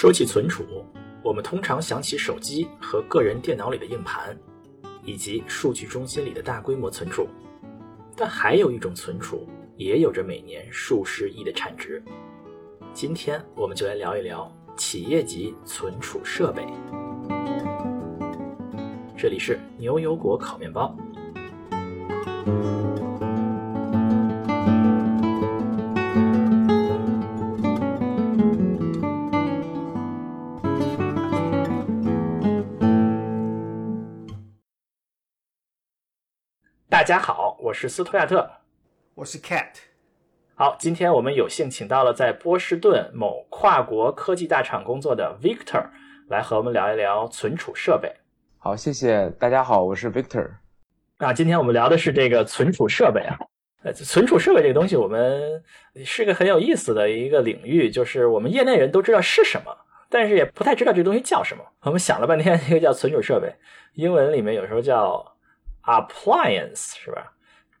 说起存储，我们通常想起手机和个人电脑里的硬盘，以及数据中心里的大规模存储。但还有一种存储，也有着每年数十亿的产值。今天我们就来聊一聊企业级存储设备。这里是牛油果烤面包。大家好，我是斯图亚特，我是 Cat。好，今天我们有幸请到了在波士顿某跨国科技大厂工作的 Victor 来和我们聊一聊存储设备。好，谢谢大家好，我是 Victor。啊，今天我们聊的是这个存储设备啊。呃，存储设备这个东西，我们是个很有意思的一个领域，就是我们业内人都知道是什么，但是也不太知道这东西叫什么。我们想了半天，一个叫存储设备，英文里面有时候叫。Appliance 是吧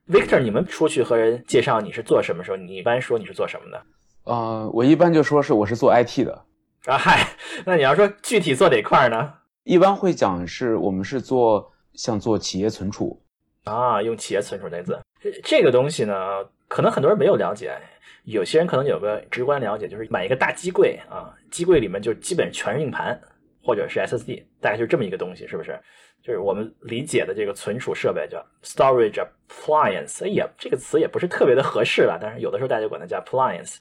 ？Victor，你们出去和人介绍你是做什么时候，你一般说你是做什么的？呃，我一般就说是我是做 IT 的。啊嗨，那你要说具体做哪块呢？一般会讲是我们是做像做企业存储啊，用企业存储那字。这个东西呢，可能很多人没有了解，有些人可能有个直观了解，就是买一个大机柜啊，机柜里面就基本全是硬盘或者是 SSD，大概就这么一个东西，是不是？就是我们理解的这个存储设备叫 storage appliance，也这个词也不是特别的合适了，但是有的时候大家管它叫 appliance。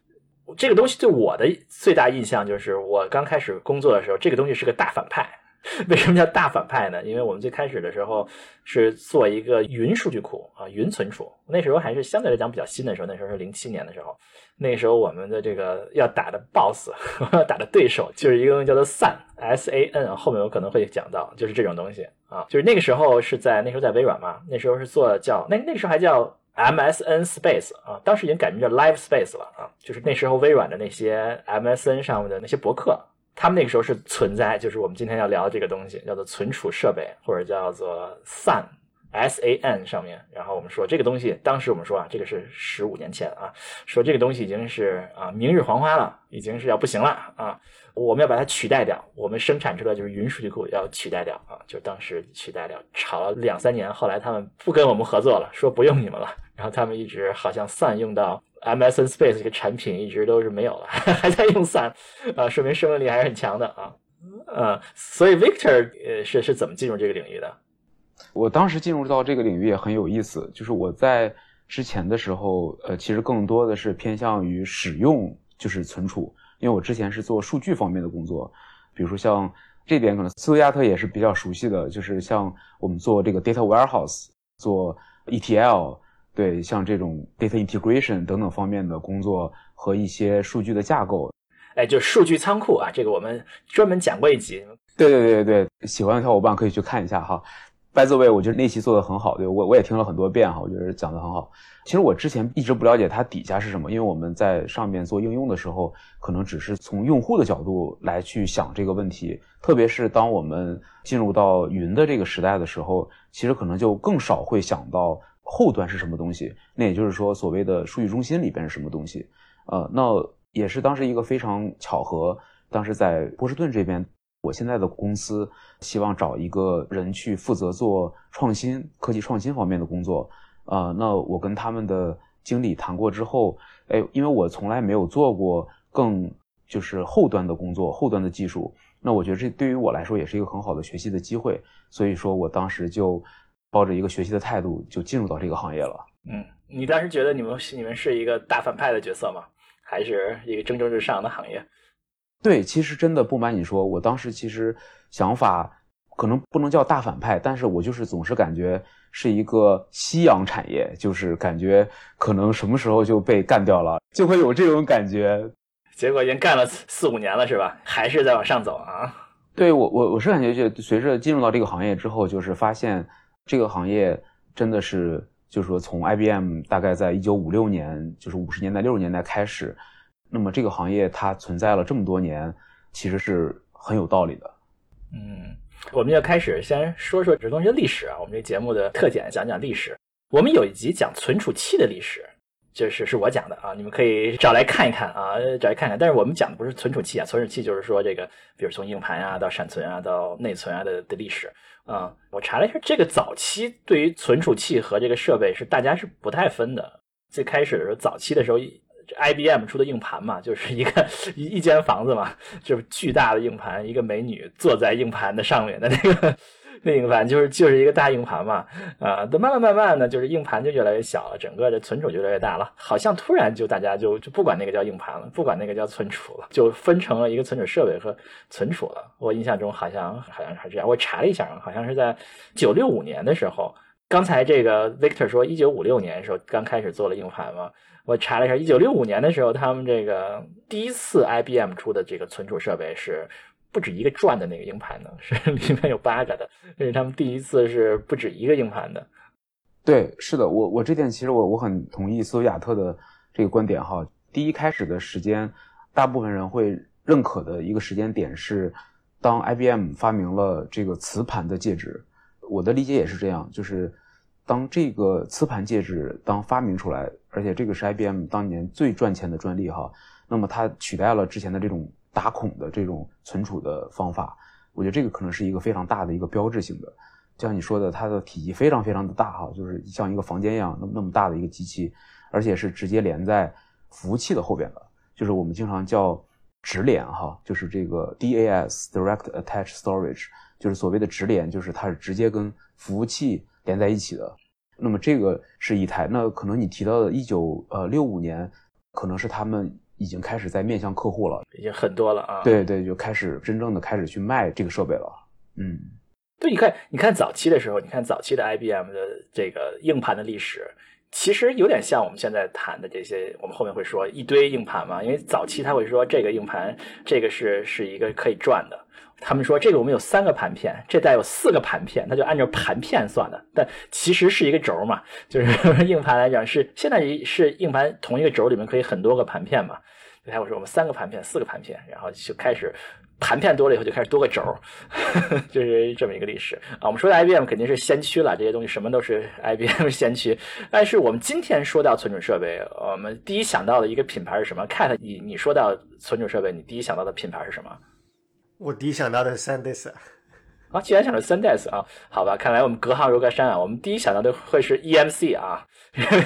这个东西对我的最大印象就是，我刚开始工作的时候，这个东西是个大反派。为什么叫大反派呢？因为我们最开始的时候是做一个云数据库啊，云存储。那时候还是相对来讲比较新的时候，那时候是零七年的时候。那时候我们的这个要打的 BOSS，要 打的对手就是一个东西叫做 SAN，S A N，后面我可能会讲到，就是这种东西啊。就是那个时候是在那时候在微软嘛，那时候是做叫那那时候还叫 MSN Space 啊，当时已经改名叫 Live Space 了啊。就是那时候微软的那些 MSN 上面的那些博客。他们那个时候是存在，就是我们今天要聊的这个东西，叫做存储设备，或者叫做 SAN，S A N 上面。然后我们说这个东西，当时我们说啊，这个是十五年前啊，说这个东西已经是啊明日黄花了，已经是要不行了啊，我们要把它取代掉，我们生产出来就是云数据库要取代掉啊，就当时取代掉，吵了两三年，后来他们不跟我们合作了，说不用你们了，然后他们一直好像 SAN 用到。MSN Space 这个产品一直都是没有了，还在用 SAN，啊，说明生命力还是很强的啊，呃，所以 Victor 呃是是怎么进入这个领域的？我当时进入到这个领域也很有意思，就是我在之前的时候，呃，其实更多的是偏向于使用，就是存储，因为我之前是做数据方面的工作，比如说像这点可能斯图亚特也是比较熟悉的，就是像我们做这个 data warehouse，做 ETL。对，像这种 data integration 等等方面的工作和一些数据的架构，哎，就数据仓库啊，这个我们专门讲过一集。对对对对对，喜欢的小伙伴可以去看一下哈。By the way，我觉得那期做的很好，对我我也听了很多遍哈，我觉得讲的很好。其实我之前一直不了解它底下是什么，因为我们在上面做应用的时候，可能只是从用户的角度来去想这个问题。特别是当我们进入到云的这个时代的时候，其实可能就更少会想到。后端是什么东西？那也就是说，所谓的数据中心里边是什么东西？呃，那也是当时一个非常巧合。当时在波士顿这边，我现在的公司希望找一个人去负责做创新、科技创新方面的工作。呃，那我跟他们的经理谈过之后，哎，因为我从来没有做过更就是后端的工作、后端的技术，那我觉得这对于我来说也是一个很好的学习的机会。所以说我当时就。抱着一个学习的态度就进入到这个行业了。嗯，你当时觉得你们你们是一个大反派的角色吗？还是一个蒸蒸日上的行业？对，其实真的不瞒你说，我当时其实想法可能不能叫大反派，但是我就是总是感觉是一个夕阳产业，就是感觉可能什么时候就被干掉了，就会有这种感觉。结果已经干了四五年了，是吧？还是在往上走啊？对我我我是感觉就随着进入到这个行业之后，就是发现。这个行业真的是，就是说，从 IBM 大概在一九五六年，就是五十年代、六十年代开始，那么这个行业它存在了这么多年，其实是很有道理的。嗯，我们要开始先说说这东西的历史啊。我们这节目的特点，讲讲历史。我们有一集讲存储器的历史，就是是我讲的啊，你们可以找来看一看啊，找来看看。但是我们讲的不是存储器啊，存储器就是说这个，比如从硬盘啊到闪存啊到内存啊的的历史啊。我查了一下，这个早期对于存储器和这个设备是大家是不太分的。最开始的时候，早期的时候，IBM 出的硬盘嘛，就是一个一一间房子嘛，就是巨大的硬盘，一个美女坐在硬盘的上面的那个。那硬盘就是就是一个大硬盘嘛，啊，都慢慢慢慢的就是硬盘就越来越小了，整个的存储就越来越大了，好像突然就大家就就不管那个叫硬盘了，不管那个叫存储了，就分成了一个存储设备和存储了。我印象中好像好像是这样，我查了一下，好像是在九六五年的时候，刚才这个 Victor 说一九五六年的时候刚开始做了硬盘嘛，我查了一下，一九六五年的时候他们这个第一次 IBM 出的这个存储设备是。不止一个转的那个硬盘呢，是 里面有八个的，这是他们第一次是不止一个硬盘的。对，是的，我我这点其实我我很同意斯图亚特的这个观点哈。第一开始的时间，大部分人会认可的一个时间点是，当 IBM 发明了这个磁盘的介质。我的理解也是这样，就是当这个磁盘介质当发明出来，而且这个是 IBM 当年最赚钱的专利哈，那么它取代了之前的这种。打孔的这种存储的方法，我觉得这个可能是一个非常大的一个标志性的，就像你说的，它的体积非常非常的大哈，就是像一个房间一样那么那么大的一个机器，而且是直接连在服务器的后边的，就是我们经常叫直连哈，就是这个 DAS（Direct Attach Storage），就是所谓的直连，就是它是直接跟服务器连在一起的。那么这个是一台，那可能你提到的19呃65年，可能是他们。已经开始在面向客户了，已经很多了啊！对对，就开始真正的开始去卖这个设备了。嗯，对，你看，你看早期的时候，你看早期的 IBM 的这个硬盘的历史，其实有点像我们现在谈的这些，我们后面会说一堆硬盘嘛。因为早期他会说这个硬盘，这个是是一个可以转的。他们说这个我们有三个盘片，这带有四个盘片，他就按照盘片算的，但其实是一个轴嘛，就是 硬盘来讲是现在是硬盘同一个轴里面可以很多个盘片嘛。才我说我们三个盘片，四个盘片，然后就开始盘片多了以后就开始多个轴，就是这么一个历史啊。我们说的 IBM 肯定是先驱了，这些东西什么都是 IBM 先驱。但是我们今天说到存储设备，我们第一想到的一个品牌是什么？Cat，你你说到存储设备，你第一想到的品牌是什么？我第一想到的是 SanDisk。啊，既然想到 SanDisk 啊，好吧，看来我们隔行如隔山啊。我们第一想到的会是 EMC 啊，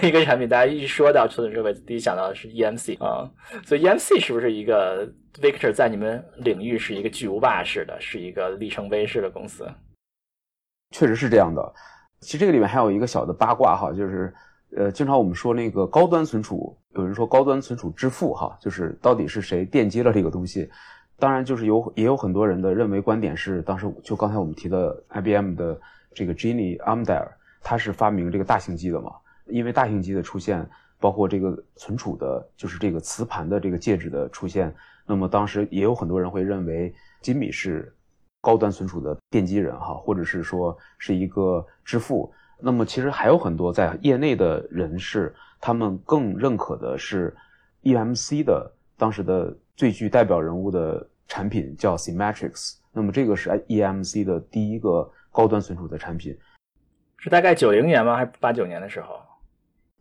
一个产品，大家一说到存储设备，第一想到的是 EMC 啊。所以 EMC 是不是一个 Victor 在你们领域是一个巨无霸式的，是一个里程碑式的公司？确实是这样的。其实这个里面还有一个小的八卦哈，就是呃，经常我们说那个高端存储，有人说高端存储之父哈，就是到底是谁奠基了这个东西？当然，就是有也有很多人的认为观点是，当时就刚才我们提的 IBM 的这个 Ginny Amdahl，他是发明这个大型机的嘛？因为大型机的出现，包括这个存储的，就是这个磁盘的这个介质的出现，那么当时也有很多人会认为金米是高端存储的奠基人哈，或者是说是一个之父。那么其实还有很多在业内的人士，他们更认可的是 EMC 的当时的最具代表人物的。产品叫 Symmetrics，那么这个是 EMC 的第一个高端存储的产品，是大概九零年吗？还是八九年的时候？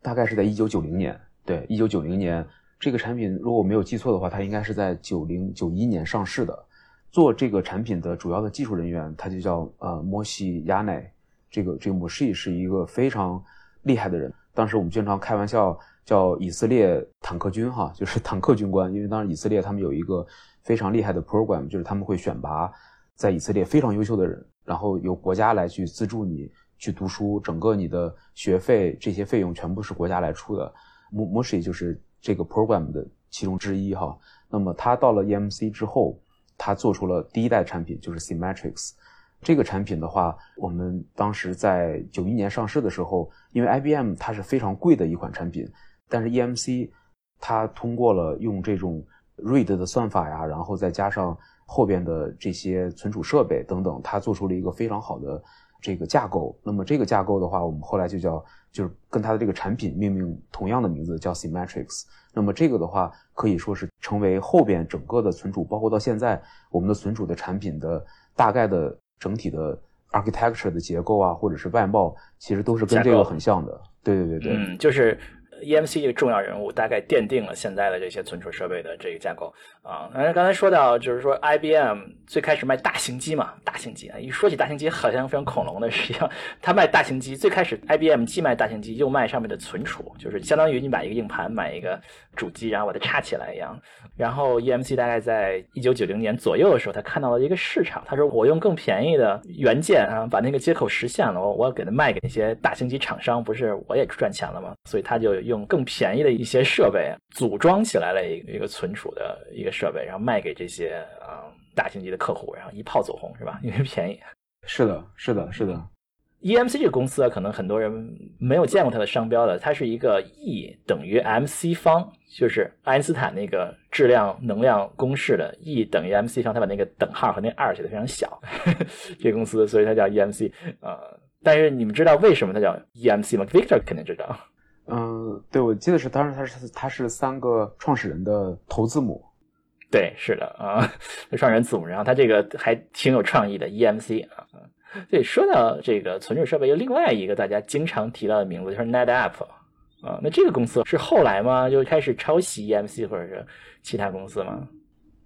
大概是在一九九零年。对，一九九零年这个产品，如果我没有记错的话，它应该是在九零九一年上市的。做这个产品的主要的技术人员，他就叫呃摩西亚奈。这个这个摩西是一个非常厉害的人。当时我们经常开玩笑叫以色列坦克军哈，就是坦克军官，因为当时以色列他们有一个。非常厉害的 program 就是他们会选拔在以色列非常优秀的人，然后由国家来去资助你去读书，整个你的学费这些费用全部是国家来出的。m o s h 就是这个 program 的其中之一哈。那么他到了 EMC 之后，他做出了第一代产品，就是 Symmetrics。这个产品的话，我们当时在九一年上市的时候，因为 IBM 它是非常贵的一款产品，但是 EMC 它通过了用这种 RAID 的算法呀，然后再加上后边的这些存储设备等等，它做出了一个非常好的这个架构。那么这个架构的话，我们后来就叫就是跟它的这个产品命名同样的名字，叫 Symmetrics。那么这个的话，可以说是成为后边整个的存储，包括到现在我们的存储的产品的大概的整体的 architecture 的结构啊，或者是外貌，其实都是跟这个很像的。对对对对，嗯，就是。EMC 这个重要人物，大概奠定了现在的这些存储设备的这个架构啊。那刚才说到，就是说 IBM 最开始卖大型机嘛，大型机啊，一说起大型机，好像非常恐龙的，实际上他卖大型机，最开始 IBM 既卖大型机，又卖上面的存储，就是相当于你买一个硬盘，买一个主机，然后把它插起来一样。然后 EMC 大概在一九九零年左右的时候，他看到了一个市场，他说我用更便宜的元件啊，把那个接口实现了，我我给它卖给那些大型机厂商，不是我也赚钱了吗？所以他就用更便宜的一些设备组装起来了一个一个存储的一个设备，然后卖给这些啊、大型级的客户，然后一炮走红，是吧？因为便宜。是的，是的，是的。EMC 这个公司啊，可能很多人没有见过它的商标的，它是一个 E 等于 mc 方，就是爱因斯坦那个质量能量公式的 E 等于 mc 方，它把那个等号和那二写的非常小，这个公司，所以它叫 EMC 啊、但是你们知道为什么它叫 EMC 吗？Victor 肯定知道。嗯，对，我记得是当时他是他是三个创始人的头字母。对，是的啊，创始人字母，然后他这个还挺有创意的 EMC 啊。对，说到这个存储设备，有另外一个大家经常提到的名字，就是 NetApp 啊。那这个公司是后来吗？就开始抄袭 EMC 或者是其他公司吗？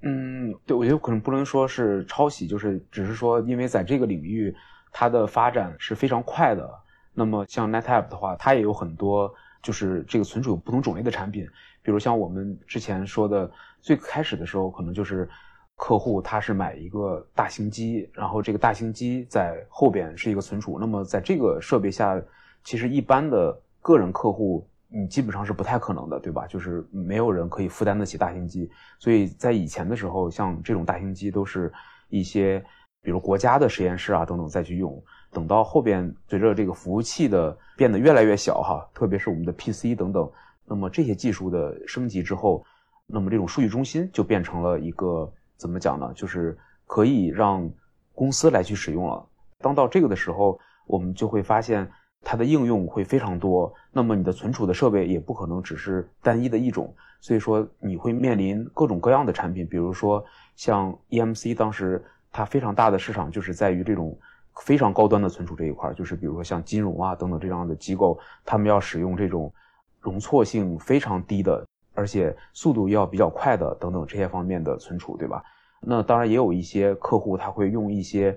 嗯，对，我觉得可能不能说是抄袭，就是只是说，因为在这个领域，它的发展是非常快的。那么像 NetApp 的话，它也有很多就是这个存储有不同种类的产品，比如像我们之前说的，最开始的时候可能就是客户他是买一个大型机，然后这个大型机在后边是一个存储。那么在这个设备下，其实一般的个人客户你基本上是不太可能的，对吧？就是没有人可以负担得起大型机，所以在以前的时候，像这种大型机都是一些比如国家的实验室啊等等再去用。等到后边随着这个服务器的变得越来越小哈，特别是我们的 PC 等等，那么这些技术的升级之后，那么这种数据中心就变成了一个怎么讲呢？就是可以让公司来去使用了。当到这个的时候，我们就会发现它的应用会非常多。那么你的存储的设备也不可能只是单一的一种，所以说你会面临各种各样的产品，比如说像 EMC 当时它非常大的市场就是在于这种。非常高端的存储这一块，就是比如说像金融啊等等这样的机构，他们要使用这种容错性非常低的，而且速度要比较快的等等这些方面的存储，对吧？那当然也有一些客户他会用一些，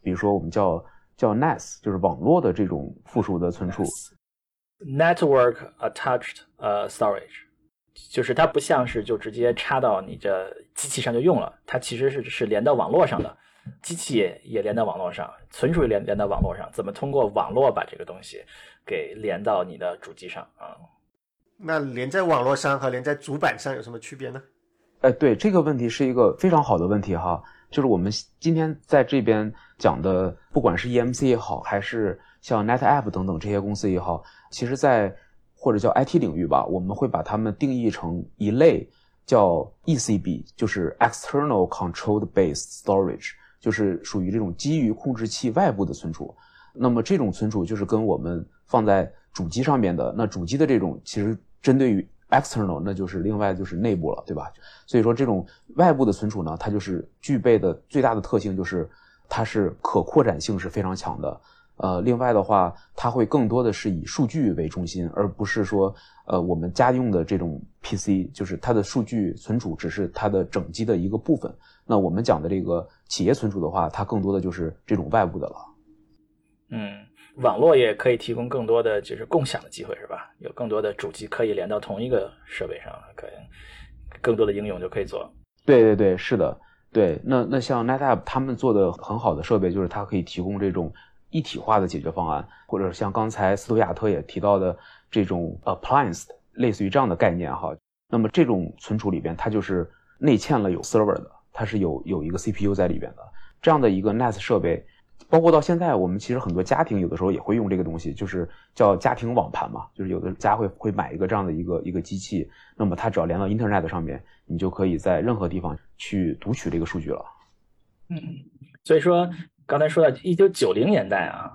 比如说我们叫叫 NAS，就是网络的这种附属的存储。Network attached 呃 storage，就是它不像是就直接插到你这机器上就用了，它其实是是连到网络上的。机器也也连到网络上，存储也连连到网络上，怎么通过网络把这个东西给连到你的主机上啊？那连在网络上和连在主板上有什么区别呢？哎，对这个问题是一个非常好的问题哈，就是我们今天在这边讲的，不管是 EMC 也好，还是像 NetApp 等等这些公司也好，其实在或者叫 IT 领域吧，我们会把它们定义成一类叫 ECB，就是 External control 的 base Storage。就是属于这种基于控制器外部的存储，那么这种存储就是跟我们放在主机上面的，那主机的这种其实针对于 external，那就是另外就是内部了，对吧？所以说这种外部的存储呢，它就是具备的最大的特性就是它是可扩展性是非常强的。呃，另外的话，它会更多的是以数据为中心，而不是说呃我们家用的这种 PC，就是它的数据存储只是它的整机的一个部分。那我们讲的这个企业存储的话，它更多的就是这种外部的了。嗯，网络也可以提供更多的就是共享的机会，是吧？有更多的主机可以连到同一个设备上，可以更多的应用就可以做。对对对，是的，对。那那像 NetApp 他们做的很好的设备，就是它可以提供这种一体化的解决方案，或者像刚才斯图亚特也提到的这种 appliance，类似于这样的概念哈。那么这种存储里边，它就是内嵌了有 server 的。它是有有一个 CPU 在里边的，这样的一个 NAS 设备，包括到现在，我们其实很多家庭有的时候也会用这个东西，就是叫家庭网盘嘛，就是有的家会会买一个这样的一个一个机器，那么它只要连到 Internet 上面，你就可以在任何地方去读取这个数据了。嗯，所以说刚才说到一九九零年代啊，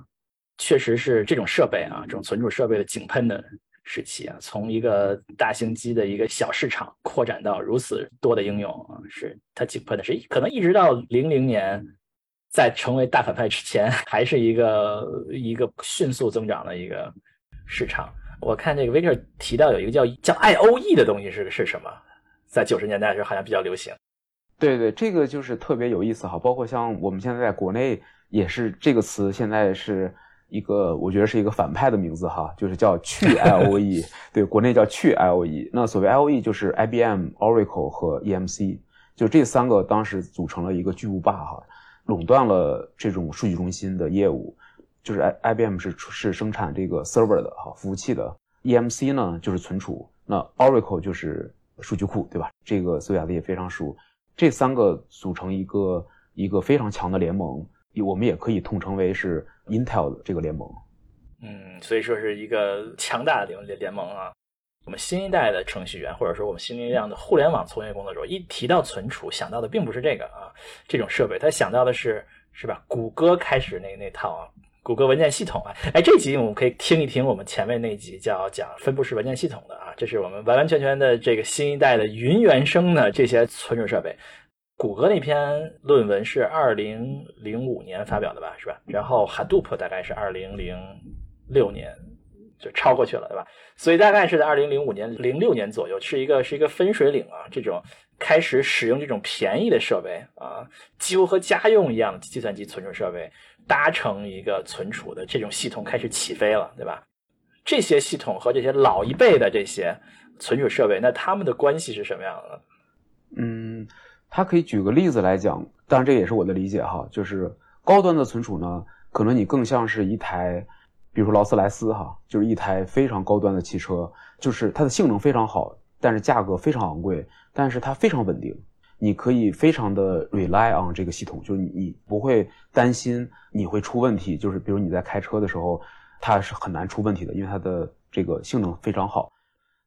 确实是这种设备啊，这种存储设备的井喷的。时期啊，从一个大型机的一个小市场扩展到如此多的应用啊，是它井喷的是可能一直到零零年，在成为大反派之前，还是一个一个迅速增长的一个市场我看这个 Victor 提到有一个叫叫 IOE 的东西是是什么？在九十年代的时候好像比较流行。对对，这个就是特别有意思哈。包括像我们现在在国内也是这个词，现在是一个我觉得是一个反派的名字哈，就是叫去 IOE。对，国内叫去 IOE。那所谓 IOE 就是 IBM、Oracle 和 EMC，就这三个当时组成了一个巨无霸哈，垄断了这种数据中心的业务。就是 I IBM 是是生产这个 server 的哈服务器的，EMC 呢就是存储，那 Oracle 就是数据库，对吧？这个苏亚的也非常熟，这三个组成一个一个非常强的联盟，我们也可以统称为是 Intel 这个联盟。嗯，所以说是一个强大的联联联盟啊。我们新一代的程序员，或者说我们新一代的互联网从业工作者，一提到存储，想到的并不是这个啊，这种设备，他想到的是是吧？谷歌开始那那套啊。谷歌文件系统啊，哎，这集我们可以听一听我们前面那集叫讲分布式文件系统的啊，这是我们完完全全的这个新一代的云原生的这些存储设备。谷歌那篇论文是二零零五年发表的吧，是吧？然后 Hadoop 大概是二零零六年就超过去了，对吧？所以大概是在二零零五年、零六年左右，是一个是一个分水岭啊，这种开始使用这种便宜的设备啊，几乎和家用一样的计算机存储设备。搭乘一个存储的这种系统开始起飞了，对吧？这些系统和这些老一辈的这些存储设备，那他们的关系是什么样的？嗯，他可以举个例子来讲，当然这也是我的理解哈，就是高端的存储呢，可能你更像是一台，比如说劳斯莱斯哈，就是一台非常高端的汽车，就是它的性能非常好，但是价格非常昂贵，但是它非常稳定。你可以非常的 rely on 这个系统，就是你不会担心你会出问题，就是比如你在开车的时候，它是很难出问题的，因为它的这个性能非常好。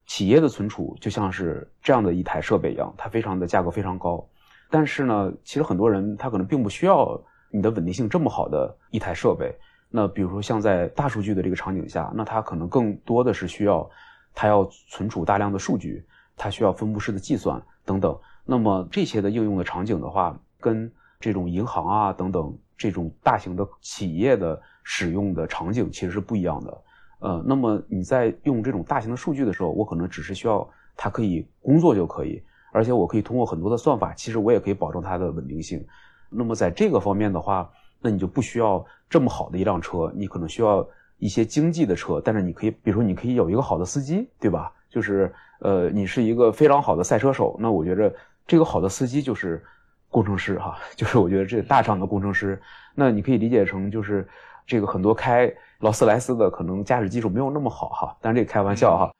企业的存储就像是这样的一台设备一样，它非常的价格非常高，但是呢，其实很多人他可能并不需要你的稳定性这么好的一台设备。那比如说像在大数据的这个场景下，那它可能更多的是需要它要存储大量的数据，它需要分布式的计算等等。那么这些的应用的场景的话，跟这种银行啊等等这种大型的企业的使用的场景其实是不一样的。呃，那么你在用这种大型的数据的时候，我可能只是需要它可以工作就可以，而且我可以通过很多的算法，其实我也可以保证它的稳定性。那么在这个方面的话，那你就不需要这么好的一辆车，你可能需要一些经济的车，但是你可以，比如说你可以有一个好的司机，对吧？就是呃，你是一个非常好的赛车手，那我觉着。这个好的司机就是工程师哈，就是我觉得这大厂的工程师，那你可以理解成就是这个很多开劳斯莱斯的可能驾驶技术没有那么好哈，但是这开玩笑哈，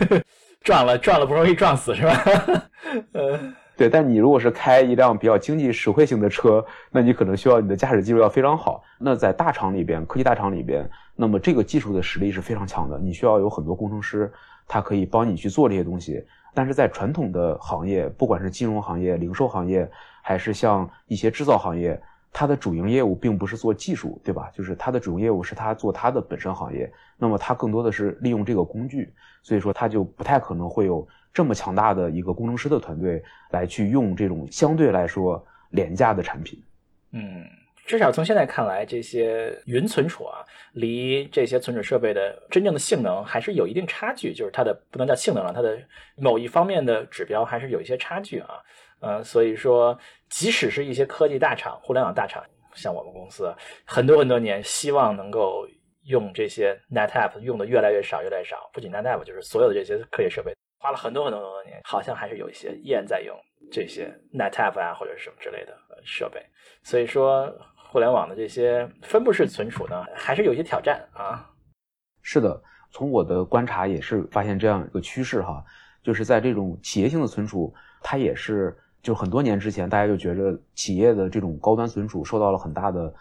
撞了撞了不容易撞死是吧？呃，对，但你如果是开一辆比较经济实惠型的车，那你可能需要你的驾驶技术要非常好。那在大厂里边，科技大厂里边，那么这个技术的实力是非常强的，你需要有很多工程师，他可以帮你去做这些东西。但是在传统的行业，不管是金融行业、零售行业，还是像一些制造行业，它的主营业务并不是做技术，对吧？就是它的主营业务是它做它的本身行业。那么它更多的是利用这个工具，所以说它就不太可能会有这么强大的一个工程师的团队来去用这种相对来说廉价的产品。嗯。至少从现在看来，这些云存储啊，离这些存储设备的真正的性能还是有一定差距。就是它的不能叫性能了，它的某一方面的指标还是有一些差距啊。呃，所以说，即使是一些科技大厂、互联网大厂，像我们公司，很多很多年希望能够用这些 NetApp 用的越来越少、越来越少。不仅 NetApp，就是所有的这些科技设备，花了很多很多很多年，好像还是有一些依然在用这些 NetApp 啊或者什么之类的设备。所以说。互联网的这些分布式存储呢，还是有一些挑战啊。是的，从我的观察也是发现这样一个趋势哈，就是在这种企业性的存储，它也是就很多年之前大家就觉着企业的这种高端存储受到了很大的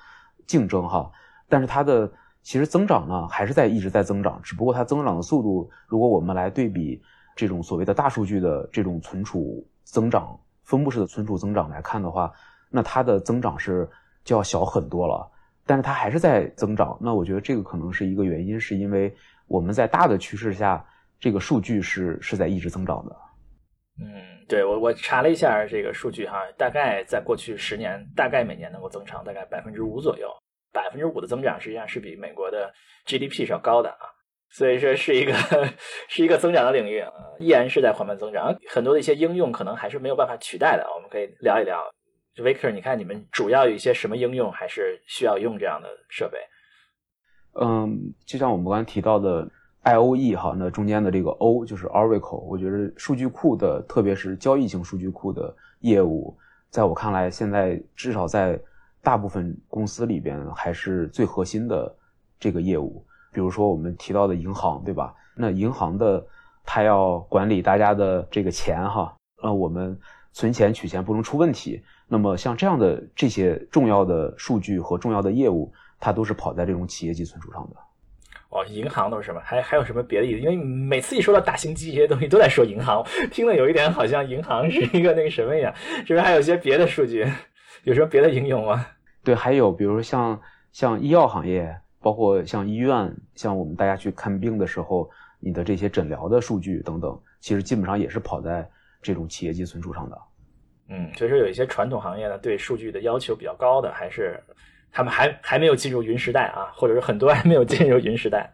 竞争哈，但是它的其实增长呢还是在一直在增长，只不过它增长的速度，如果我们来对比这种所谓的大数据的这种存储增长、分布式的存储增长来看的话，那它的增长是。就要小很多了，但是它还是在增长。那我觉得这个可能是一个原因，是因为我们在大的趋势下，这个数据是是在一直增长的。嗯，对我我查了一下这个数据哈，大概在过去十年，大概每年能够增长大概百分之五左右。百分之五的增长实际上是比美国的 GDP 是要高的啊。所以说是一个 是一个增长的领域，依然是在缓慢增长。很多的一些应用可能还是没有办法取代的，我们可以聊一聊。Victor，你看你们主要有一些什么应用，还是需要用这样的设备？嗯，就像我们刚才提到的 I O E 哈，那中间的这个 O 就是 Oracle，我觉得数据库的，特别是交易型数据库的业务，在我看来，现在至少在大部分公司里边还是最核心的这个业务。比如说我们提到的银行，对吧？那银行的它要管理大家的这个钱哈，那，我们存钱取钱不能出问题。那么像这样的这些重要的数据和重要的业务。它都是跑在这种企业级存储上的。哦，银行都是什么？还还有什么别的意思？因为每次一说到大型机这些东西，都在说银行，听了有一点好像银行是一个那个什么一样？是不是还有一些别的数据？有什么别的应用吗？对，还有比如说像像医药行业，包括像医院，像我们大家去看病的时候，你的这些诊疗的数据等等，其实基本上也是跑在这种企业级存储上的。嗯，所以说有一些传统行业呢，对数据的要求比较高的，还是。他们还还没有进入云时代啊，或者是很多还没有进入云时代。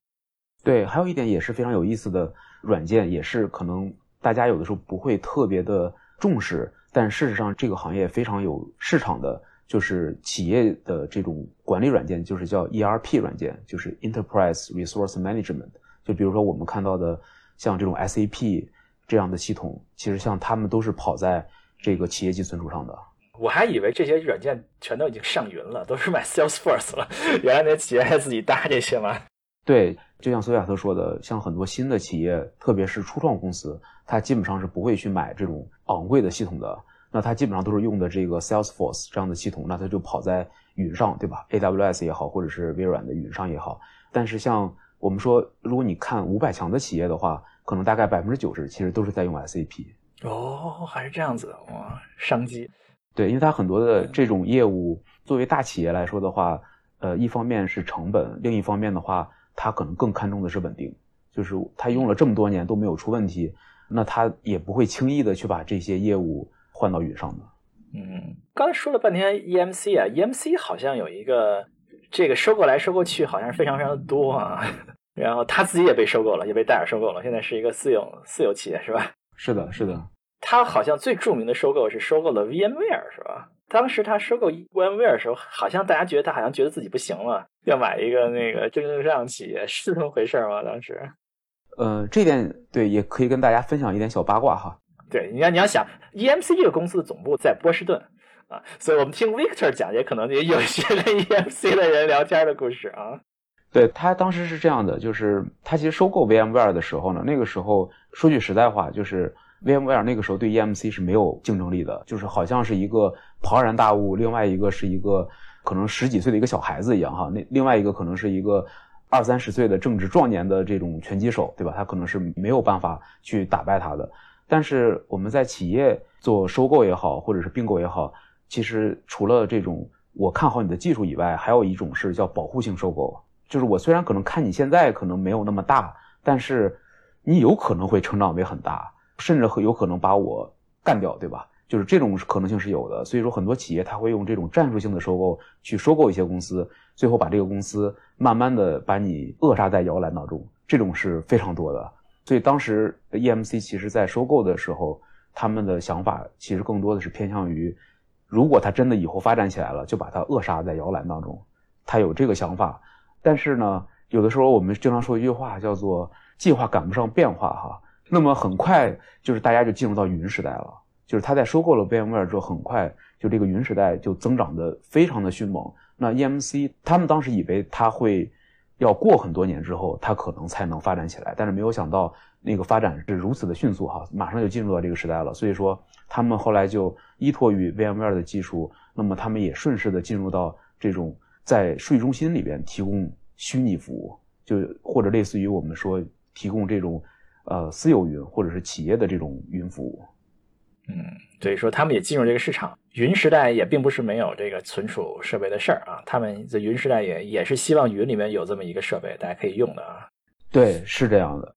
对，还有一点也是非常有意思的软件，也是可能大家有的时候不会特别的重视，但事实上这个行业非常有市场的，就是企业的这种管理软件，就是叫 ERP 软件，就是 Enterprise Resource Management。就比如说我们看到的像这种 SAP 这样的系统，其实像他们都是跑在这个企业级存储上的。我还以为这些软件全都已经上云了，都是买 Salesforce 了。原来那企业还自己搭这些吗？对，就像索亚特说的，像很多新的企业，特别是初创公司，它基本上是不会去买这种昂贵的系统的。那它基本上都是用的这个 Salesforce 这样的系统，那它就跑在云上，对吧？AWS 也好，或者是微软的云上也好。但是像我们说，如果你看五百强的企业的话，可能大概百分之九十其实都是在用 SAP。哦，还是这样子哇，商机。对，因为它很多的这种业务，作为大企业来说的话，呃，一方面是成本，另一方面的话，它可能更看重的是稳定。就是它用了这么多年都没有出问题，那它也不会轻易的去把这些业务换到云上的。嗯，刚才说了半天 EMC 啊，EMC 好像有一个这个收购来收购去，好像是非常非常的多啊。然后他自己也被收购了，也被戴尔收购了，现在是一个私有私有企业，是吧？是的，是的。他好像最著名的收购是收购了 VMware，是吧？当时他收购 VMware 的时候，好像大家觉得他好像觉得自己不行了，要买一个那个蒸蒸日上企业，是这么回事吗？当时，呃，这点对，也可以跟大家分享一点小八卦哈。对，你要你要想，EMC 这个公司的总部在波士顿啊，所以我们听 Victor 讲，也可能也有些跟 EMC 的人聊天的故事啊。对他当时是这样的，就是他其实收购 VMware 的时候呢，那个时候说句实在话，就是。VMware 那个时候对 EMC 是没有竞争力的，就是好像是一个庞然大物，另外一个是一个可能十几岁的一个小孩子一样哈。那另外一个可能是一个二三十岁的正值壮年的这种拳击手，对吧？他可能是没有办法去打败他的。但是我们在企业做收购也好，或者是并购也好，其实除了这种我看好你的技术以外，还有一种是叫保护性收购，就是我虽然可能看你现在可能没有那么大，但是你有可能会成长为很大。甚至有可能把我干掉，对吧？就是这种可能性是有的。所以说，很多企业他会用这种战术性的收购去收购一些公司，最后把这个公司慢慢的把你扼杀在摇篮当中，这种是非常多的。所以当时 EMC 其实在收购的时候，他们的想法其实更多的是偏向于，如果他真的以后发展起来了，就把它扼杀在摇篮当中，他有这个想法。但是呢，有的时候我们经常说一句话叫做“计划赶不上变化”哈。那么很快就是大家就进入到云时代了，就是他在收购了 VMware 之后，很快就这个云时代就增长的非常的迅猛。那 EMC 他们当时以为他会要过很多年之后，他可能才能发展起来，但是没有想到那个发展是如此的迅速哈，马上就进入到这个时代了。所以说他们后来就依托于 VMware 的技术，那么他们也顺势的进入到这种在数据中心里边提供虚拟服务，就或者类似于我们说提供这种。呃，私有云或者是企业的这种云服务，嗯，所以说他们也进入这个市场。云时代也并不是没有这个存储设备的事儿啊，他们在云时代也也是希望云里面有这么一个设备，大家可以用的啊。对，是这样的。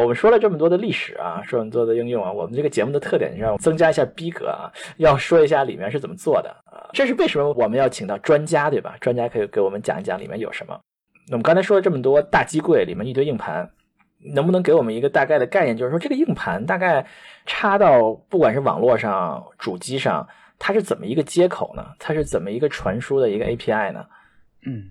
我们说了这么多的历史啊，说这么多的应用啊，我们这个节目的特点是要增加一下逼格啊，要说一下里面是怎么做的啊。这是为什么我们要请到专家，对吧？专家可以给我们讲一讲里面有什么。那我们刚才说了这么多大机柜里面一堆硬盘，能不能给我们一个大概的概念？就是说这个硬盘大概插到不管是网络上、主机上，它是怎么一个接口呢？它是怎么一个传输的一个 API 呢？嗯，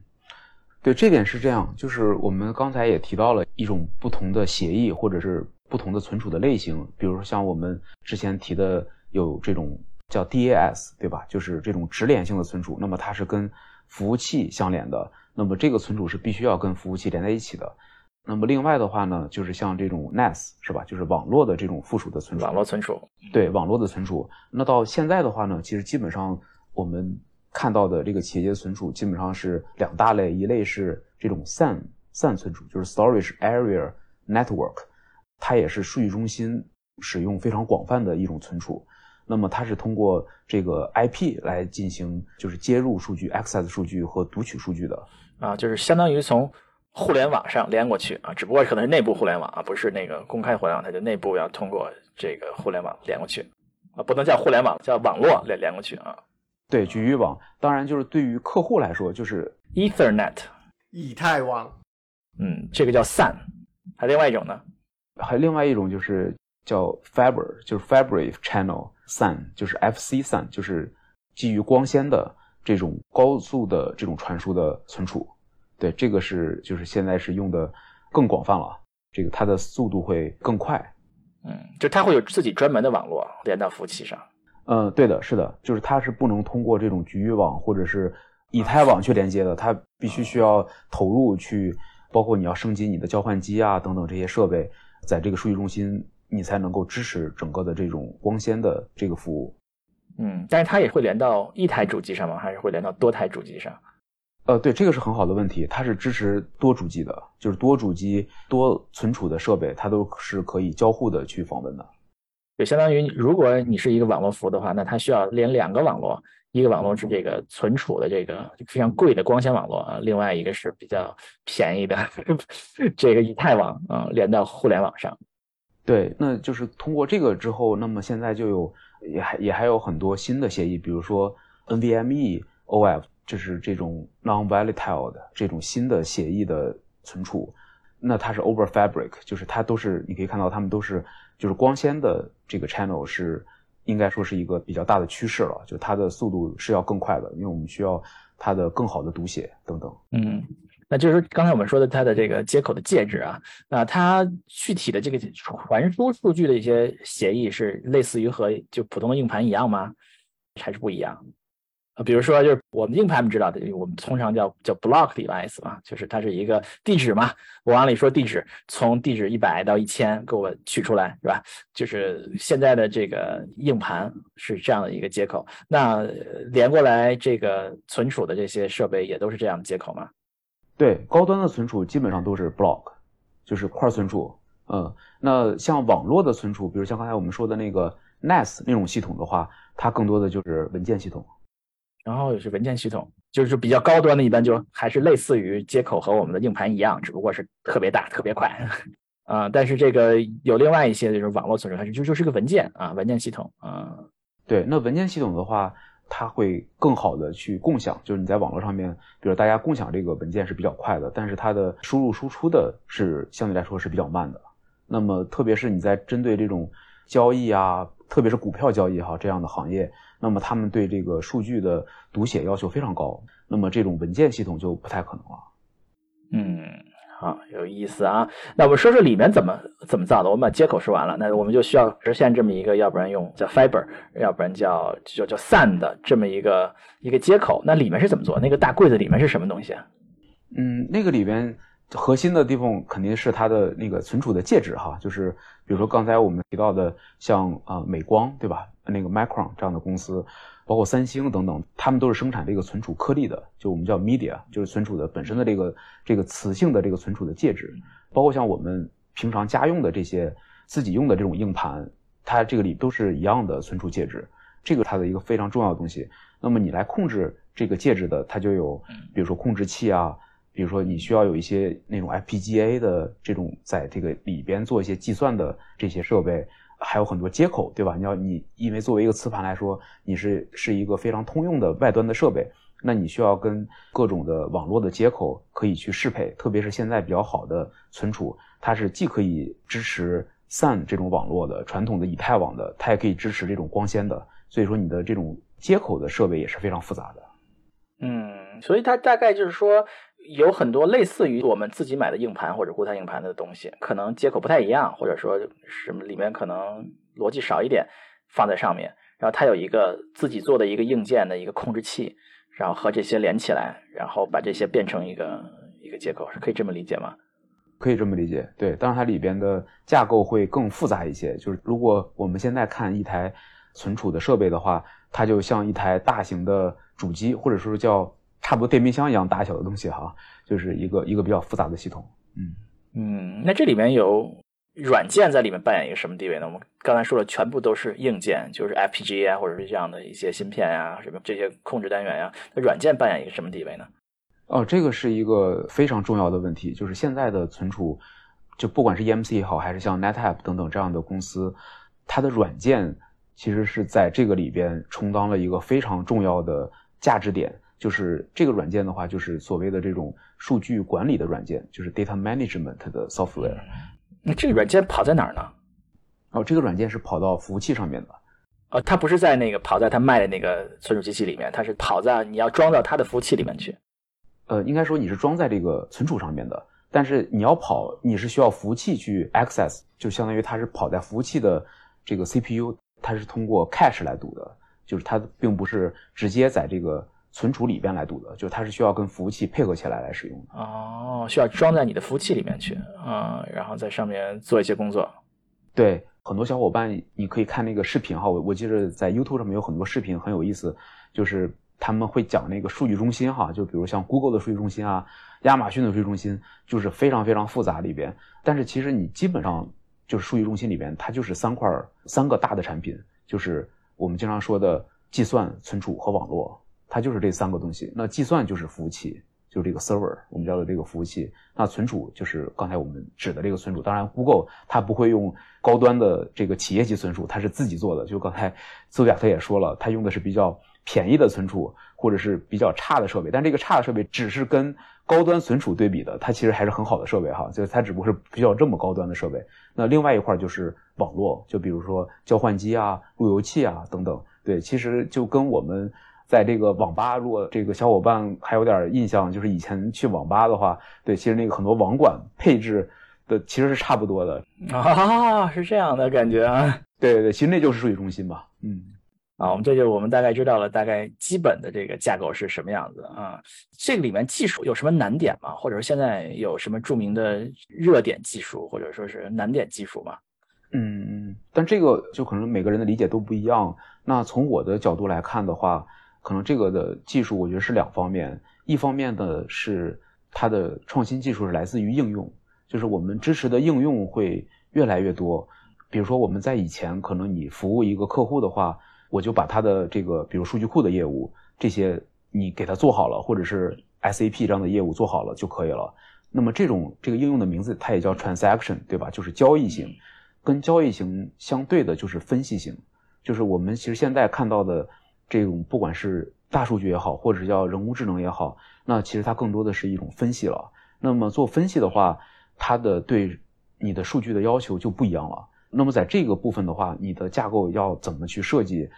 对，这点是这样，就是我们刚才也提到了一种不同的协议或者是不同的存储的类型，比如说像我们之前提的有这种叫 DAS，对吧？就是这种直连性的存储，那么它是跟服务器相连的，那么这个存储是必须要跟服务器连在一起的。那么另外的话呢，就是像这种 NAS 是吧？就是网络的这种附属的存储，网络存储，对网络的存储。那到现在的话呢，其实基本上我们看到的这个企业级存储基本上是两大类，一类是这种 SAN SAN 存储，就是 Storage Area Network，它也是数据中心使用非常广泛的一种存储。那么它是通过这个 IP 来进行，就是接入数据、access 数据和读取数据的啊，就是相当于从互联网上连过去啊，只不过可能是内部互联网啊，不是那个公开互联网，它就内部要通过这个互联网连过去啊，不能叫互联网，叫网络连连过去啊。对，局域网，当然就是对于客户来说，就是 Ethernet，以太网，嗯，这个叫 SAN，还另外一种呢，还有另外一种就是叫 Fiber，就是 Fabric Channel SAN，就是 FC SAN，就是基于光纤的这种高速的这种传输的存储。对，这个是就是现在是用的更广泛了，这个它的速度会更快。嗯，就它会有自己专门的网络连到服务器上。嗯，对的，是的，就是它是不能通过这种局域网或者是以太网去连接的，它必须需要投入去，包括你要升级你的交换机啊等等这些设备，在这个数据中心，你才能够支持整个的这种光纤的这个服务。嗯，但是它也会连到一台主机上吗？还是会连到多台主机上？呃，对，这个是很好的问题，它是支持多主机的，就是多主机多存储的设备，它都是可以交互的去访问的。就相当于，如果你是一个网络服务的话，那它需要连两个网络，一个网络是这个存储的这个非常贵的光纤网络啊，另外一个是比较便宜的 这个以太网啊，连到互联网上。对，那就是通过这个之后，那么现在就有也还也还有很多新的协议，比如说 NVMe OF。就是这种 non-volatile 的这种新的协议的存储，那它是 over fabric，就是它都是你可以看到它们都是就是光纤的这个 channel 是应该说是一个比较大的趋势了，就它的速度是要更快的，因为我们需要它的更好的读写等等。嗯，那就是刚才我们说的它的这个接口的介质啊，那它具体的这个传输数据的一些协议是类似于和就普通的硬盘一样吗？还是不一样？啊，比如说，就是我们硬盘知道的，我们通常叫叫 block device 嘛，就是它是一个地址嘛，我往里说地址，从地址一百到一千给我取出来，是吧？就是现在的这个硬盘是这样的一个接口，那连过来这个存储的这些设备也都是这样的接口吗？对，高端的存储基本上都是 block，就是块存储。嗯，那像网络的存储，比如像刚才我们说的那个 NAS 那种系统的话，它更多的就是文件系统。然后也是文件系统，就是比较高端的，一般就还是类似于接口和我们的硬盘一样，只不过是特别大、特别快 啊。但是这个有另外一些就是网络存储，它是就就是个文件啊，文件系统啊。对，那文件系统的话，它会更好的去共享，就是你在网络上面，比如大家共享这个文件是比较快的，但是它的输入输出的是相对来说是比较慢的。那么特别是你在针对这种交易啊，特别是股票交易哈这样的行业。那么他们对这个数据的读写要求非常高，那么这种文件系统就不太可能了。嗯，好，有意思啊。那我们说说里面怎么怎么造的。我们把接口说完了，那我们就需要实现这么一个，要不然用叫 fiber，要不然叫叫叫 SAN 的这么一个一个接口。那里面是怎么做？那个大柜子里面是什么东西啊？嗯，那个里边核心的地方肯定是它的那个存储的介质哈，就是比如说刚才我们提到的像啊美光对吧？那个 Micron 这样的公司，包括三星等等，他们都是生产这个存储颗粒的，就我们叫 media，就是存储的本身的这个这个磁性的这个存储的介质。包括像我们平常家用的这些自己用的这种硬盘，它这个里都是一样的存储介质。这个它的一个非常重要的东西。那么你来控制这个介质的，它就有，比如说控制器啊，比如说你需要有一些那种 FPGA 的这种在这个里边做一些计算的这些设备。还有很多接口，对吧？你要你因为作为一个磁盘来说，你是是一个非常通用的外端的设备，那你需要跟各种的网络的接口可以去适配，特别是现在比较好的存储，它是既可以支持 SAN 这种网络的传统的以太网的，它也可以支持这种光纤的，所以说你的这种接口的设备也是非常复杂的。嗯，所以它大概就是说有很多类似于我们自己买的硬盘或者固态硬盘的东西，可能接口不太一样，或者说什么里面可能逻辑少一点，放在上面，然后它有一个自己做的一个硬件的一个控制器。然后和这些连起来，然后把这些变成一个一个接口，是可以这么理解吗？可以这么理解，对。当然，它里边的架构会更复杂一些。就是如果我们现在看一台存储的设备的话，它就像一台大型的主机，或者说叫差不多电冰箱一样大小的东西哈，就是一个一个比较复杂的系统。嗯嗯，那这里面有。软件在里面扮演一个什么地位呢？我们刚才说了，全部都是硬件，就是 FPGA 或者是这样的一些芯片呀，什么这些控制单元呀。那软件扮演一个什么地位呢？哦，这个是一个非常重要的问题，就是现在的存储，就不管是 EMC 也好，还是像 NetApp 等等这样的公司，它的软件其实是在这个里边充当了一个非常重要的价值点。就是这个软件的话，就是所谓的这种数据管理的软件，就是 data management 的 software。那这个软件跑在哪儿呢？哦，这个软件是跑到服务器上面的。哦，它不是在那个跑在它卖的那个存储机器里面，它是跑在你要装到它的服务器里面去。呃，应该说你是装在这个存储上面的，但是你要跑，你是需要服务器去 access，就相当于它是跑在服务器的这个 CPU，它是通过 cache 来读的，就是它并不是直接在这个。存储里边来读的，就它是需要跟服务器配合起来来使用的哦，需要装在你的服务器里面去啊，然后在上面做一些工作。对，很多小伙伴你可以看那个视频哈，我我记得在 YouTube 上面有很多视频很有意思，就是他们会讲那个数据中心哈，就比如像 Google 的数据中心啊，亚马逊的数据中心，就是非常非常复杂里边，但是其实你基本上就是数据中心里边，它就是三块三个大的产品，就是我们经常说的计算、存储和网络。它就是这三个东西。那计算就是服务器，就是这个 server，我们叫做这个服务器。那存储就是刚才我们指的这个存储。当然，Google 它不会用高端的这个企业级存储，它是自己做的。就刚才邹亚特也说了，它用的是比较便宜的存储，或者是比较差的设备。但这个差的设备只是跟高端存储对比的，它其实还是很好的设备哈。就它只不过是比较这么高端的设备。那另外一块就是网络，就比如说交换机啊、路由器啊等等。对，其实就跟我们。在这个网吧，如果这个小伙伴还有点印象，就是以前去网吧的话，对，其实那个很多网管配置的其实是差不多的啊，是这样的感觉啊。对对对，其实那就是数据中心吧。嗯，啊，我们这就我们大概知道了大概基本的这个架构是什么样子啊。这个里面技术有什么难点吗？或者说现在有什么著名的热点技术，或者说是难点技术吗？嗯嗯，但这个就可能每个人的理解都不一样。那从我的角度来看的话。可能这个的技术，我觉得是两方面。一方面的是它的创新技术是来自于应用，就是我们支持的应用会越来越多。比如说我们在以前，可能你服务一个客户的话，我就把他的这个，比如数据库的业务这些，你给他做好了，或者是 SAP 这样的业务做好了就可以了。那么这种这个应用的名字，它也叫 transaction，对吧？就是交易型。跟交易型相对的就是分析型，就是我们其实现在看到的。这种不管是大数据也好，或者叫人工智能也好，那其实它更多的是一种分析了。那么做分析的话，它的对你的数据的要求就不一样了。那么在这个部分的话，你的架构要怎么去设计？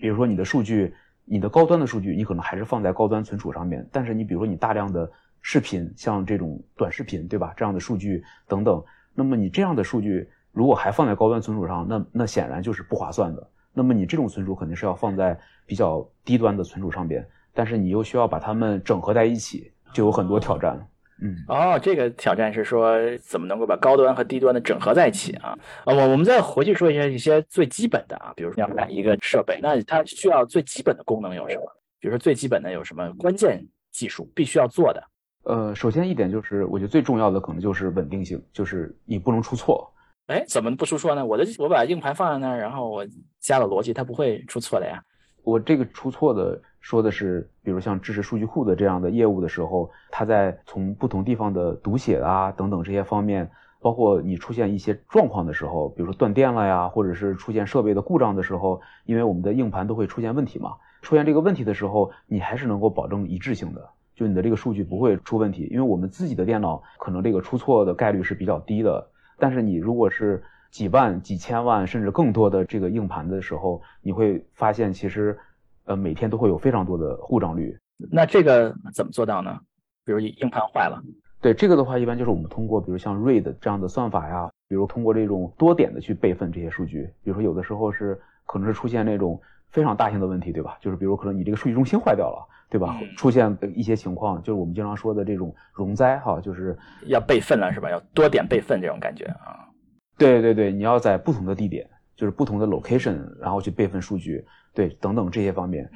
比如说你的数据，你的高端的数据，你可能还是放在高端存储上面。但是你比如说你大量的视频，像这种短视频，对吧？这样的数据等等，那么你这样的数据如果还放在高端存储上，那那显然就是不划算的。那么你这种存储肯定是要放在比较低端的存储上边，但是你又需要把它们整合在一起，就有很多挑战。嗯，哦，这个挑战是说怎么能够把高端和低端的整合在一起啊？啊，我我们再回去说一下一些最基本的啊，比如说要买一个设备，那它需要最基本的功能有什么？比如说最基本的有什么关键技术必须要做的？呃，首先一点就是，我觉得最重要的可能就是稳定性，就是你不能出错。哎，怎么不出错呢？我的我把硬盘放在那儿，然后我加了逻辑，它不会出错的呀。我这个出错的说的是，比如像支持数据库的这样的业务的时候，它在从不同地方的读写啊等等这些方面，包括你出现一些状况的时候，比如说断电了呀，或者是出现设备的故障的时候，因为我们的硬盘都会出现问题嘛，出现这个问题的时候，你还是能够保证一致性的，就你的这个数据不会出问题。因为我们自己的电脑可能这个出错的概率是比较低的，但是你如果是几万、几千万甚至更多的这个硬盘的时候，你会发现其实，呃，每天都会有非常多的故障率。那这个怎么做到呢？比如硬盘坏了，对这个的话，一般就是我们通过比如像 RAID 这样的算法呀，比如通过这种多点的去备份这些数据。比如说有的时候是可能是出现那种非常大型的问题，对吧？就是比如可能你这个数据中心坏掉了，对吧？出现一些情况，就是我们经常说的这种容灾哈，就是要备份了是吧？要多点备份这种感觉啊。对对对，你要在不同的地点，就是不同的 location，然后去备份数据，对，等等这些方面，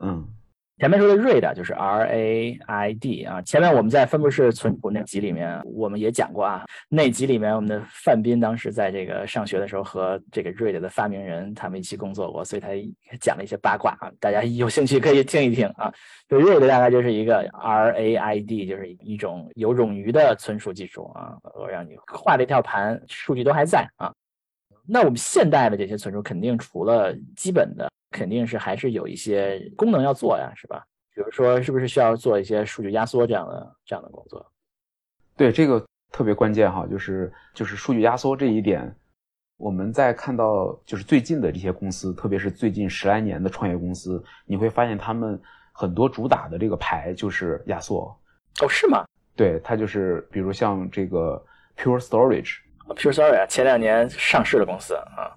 嗯。前面说的 read 就是 R A I D 啊，前面我们在分布式存储那集里面我们也讲过啊，那集里面我们的范斌当时在这个上学的时候和这个 RAID 的发明人他们一起工作过，所以他讲了一些八卦啊，大家有兴趣可以听一听啊。就 read 大概就是一个 R A I D，就是一种有冗余的存储技术啊，我让你画了一条盘，数据都还在啊。那我们现代的这些存储肯定除了基本的。肯定是还是有一些功能要做呀，是吧？比如说，是不是需要做一些数据压缩这样的这样的工作？对，这个特别关键哈，就是就是数据压缩这一点，我们在看到就是最近的这些公司，特别是最近十来年的创业公司，你会发现他们很多主打的这个牌就是压缩。哦，是吗？对，它就是比如像这个 Pure Storage，Pure Storage 前两年上市的公司啊。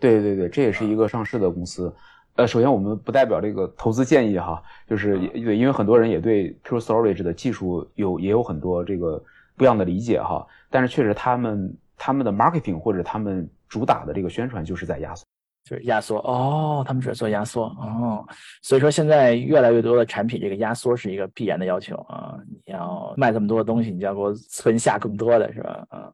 对对对，这也是一个上市的公司。呃，首先我们不代表这个投资建议哈，就是对，因为很多人也对 Pure Storage 的技术有也有很多这个不一样的理解哈。但是确实，他们他们的 marketing 或者他们主打的这个宣传就是在压缩，就是压缩哦，他们主要做压缩哦。所以说现在越来越多的产品，这个压缩是一个必然的要求啊。你要卖这么多东西，你就要给我存下更多的是吧？啊。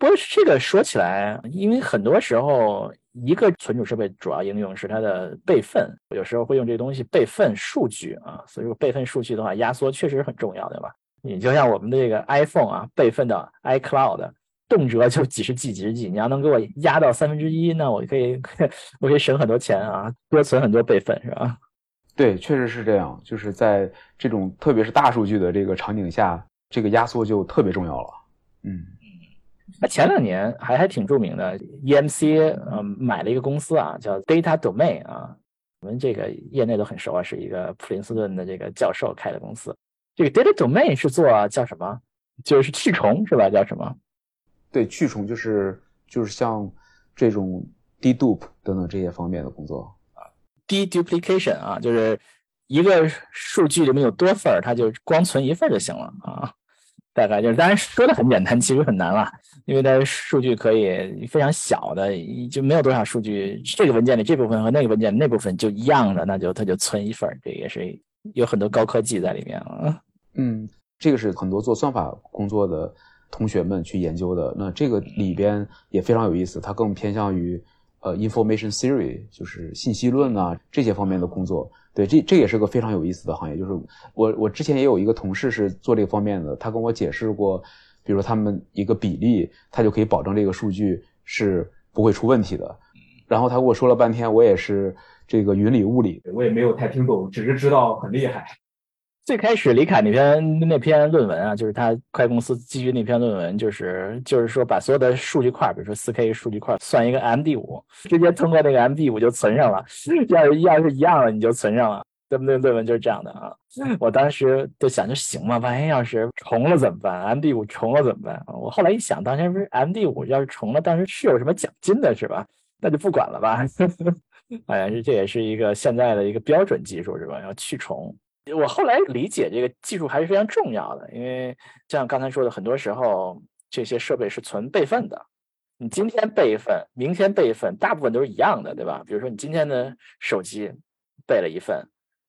不过这个说起来，因为很多时候一个存储设备主要应用是它的备份，有时候会用这东西备份数据啊，所以说备份数据的话，压缩确实很重要，对吧？你就像我们的这个 iPhone 啊，备份的 iCloud，动辄就几十 G 几十 G，你要能给我压到三分之一，那我可以我可以省很多钱啊，多存很多备份，是吧？对，确实是这样，就是在这种特别是大数据的这个场景下，这个压缩就特别重要了，嗯。那前两年还还挺著名的，EMC 呃买了一个公司啊，叫 Data Domain 啊，我们这个业内都很熟啊，是一个普林斯顿的这个教授开的公司。这个 Data Domain 是做叫什么？就是去虫是吧？叫什么？对，去虫就是就是像这种 dedupe 等等这些方面的工作啊，deduplication 啊，就是一个数据里面有多份儿，它就光存一份就行了啊。大概就是，当然说的很简单，其实很难了，因为它数据可以非常小的，就没有多少数据，这个文件里这部分和那个文件那部分就一样的，那就它就存一份这也是有很多高科技在里面啊。嗯，这个是很多做算法工作的同学们去研究的，那这个里边也非常有意思，它更偏向于呃 information theory，就是信息论啊这些方面的工作。对，这这也是个非常有意思的行业。就是我我之前也有一个同事是做这个方面的，他跟我解释过，比如他们一个比例，他就可以保证这个数据是不会出问题的。然后他跟我说了半天，我也是这个云里雾里，我也没有太听懂，只是知道很厉害。最开始李凯那篇那篇论文啊，就是他快公司基于那篇论文，就是就是说把所有的数据块，比如说四 K 数据块，算一个 MD 五，直接通过那个 MD 五就存上了。要是要是一样的，你就存上了。对不对？论文就是这样的啊。我当时就想，就行吗？万一要是重了怎么办？MD 五重了怎么办？我后来一想，当时不是 MD 五要是重了，当时是有什么奖金的，是吧？那就不管了吧。好像是这也是一个现在的一个标准技术，是吧？要去重。我后来理解这个技术还是非常重要的，因为像刚才说的，很多时候这些设备是存备份的。你今天备份，明天备份，大部分都是一样的，对吧？比如说你今天的手机备了一份